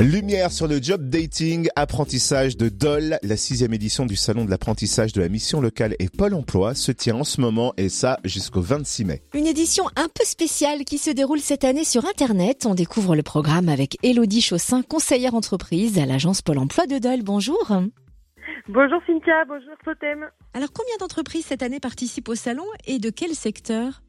Lumière sur le job dating, apprentissage de DOL, la sixième édition du salon de l'apprentissage de la mission locale et Pôle emploi se tient en ce moment et ça jusqu'au 26 mai. Une édition un peu spéciale qui se déroule cette année sur Internet. On découvre le programme avec Elodie Chaussin, conseillère entreprise à l'agence Pôle emploi de DOL. Bonjour. Bonjour Cynthia, bonjour Totem. Alors combien d'entreprises cette année participent au salon et de quel secteur?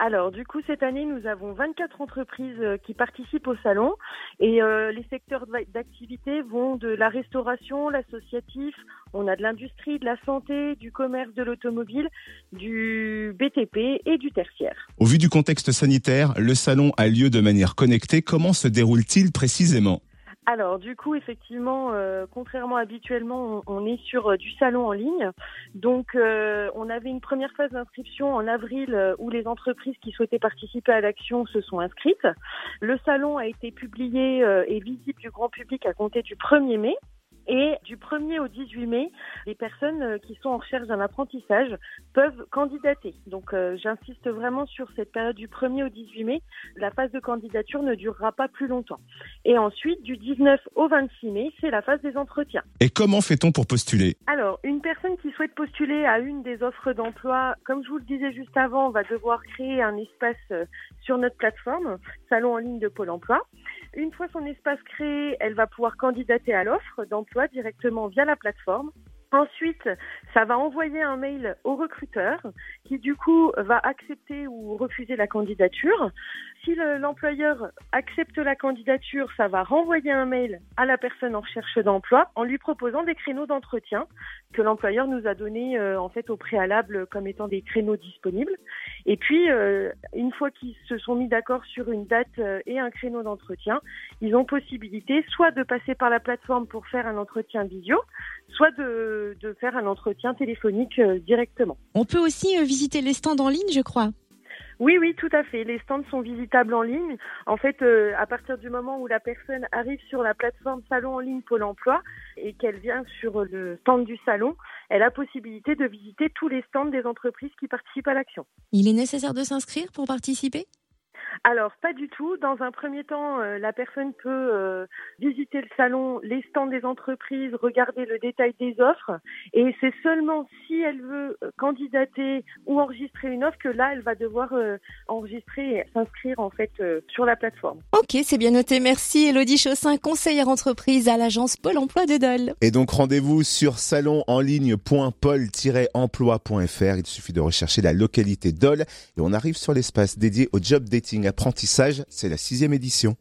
Alors, du coup, cette année, nous avons 24 entreprises euh, qui participent au salon et euh, les secteurs d'activité vont de la restauration, l'associatif, on a de l'industrie, de la santé, du commerce, de l'automobile, du BTP et du tertiaire. Au vu du contexte sanitaire, le salon a lieu de manière connectée. Comment se déroule-t-il précisément? Alors du coup, effectivement, euh, contrairement habituellement, on, est sur euh, du salon en ligne. Donc euh, on avait une première phase d'inscription en avril où les entreprises qui souhaitaient participer à l'action se sont inscrites. Le salon a été publié et visible du grand public à compter du 1er mai. Et du 1er au 18 mai, les personnes euh, qui sont en recherche d'un apprentissage peuvent candidater. Donc euh, j'insiste vraiment sur cette période du 1er au 18 mai. La phase de candidature ne durera pas plus longtemps. Et ensuite, du 19 au 26 mai, c'est la phase des entretiens. Et comment fait-on pour postuler? Alors, une personne qui souhaite postuler à une des offres d'emploi, comme je vous le disais juste avant, va devoir créer un espace euh, sur notre plateforme, salon en ligne de Pôle emploi. Une fois son espace créé, elle va pouvoir candidater à l'offre d'emploi directement via la plateforme. Ensuite, ça va envoyer un mail au recruteur qui du coup va accepter ou refuser la candidature. Si l'employeur accepte la candidature, ça va renvoyer un mail à la personne en recherche d'emploi en lui proposant des créneaux d'entretien que l'employeur nous a donnés euh, en fait au préalable comme étant des créneaux disponibles. Et puis, euh, une fois qu'ils se sont mis d'accord sur une date euh, et un créneau d'entretien, ils ont possibilité soit de passer par la plateforme pour faire un entretien visio, soit de, de faire un entretien téléphonique directement. On peut aussi visiter les stands en ligne, je crois. Oui, oui, tout à fait. Les stands sont visitables en ligne. En fait, euh, à partir du moment où la personne arrive sur la plateforme Salon en ligne Pôle Emploi et qu'elle vient sur le stand du salon, elle a possibilité de visiter tous les stands des entreprises qui participent à l'action. Il est nécessaire de s'inscrire pour participer? Alors, pas du tout. Dans un premier temps, euh, la personne peut euh, visiter le salon, les stands des entreprises, regarder le détail des offres. Et c'est seulement si elle veut euh, candidater ou enregistrer une offre que là, elle va devoir enregistrer et s'inscrire en fait sur la plateforme. Ok, c'est bien noté. Merci Elodie Chaussin, conseillère entreprise à l'agence Pôle emploi de Dole. Et donc, rendez-vous sur salonenligne.pôle-emploi.fr. Il suffit de rechercher la localité Dole et on arrive sur l'espace dédié au job dating apprentissage, c'est la sixième édition.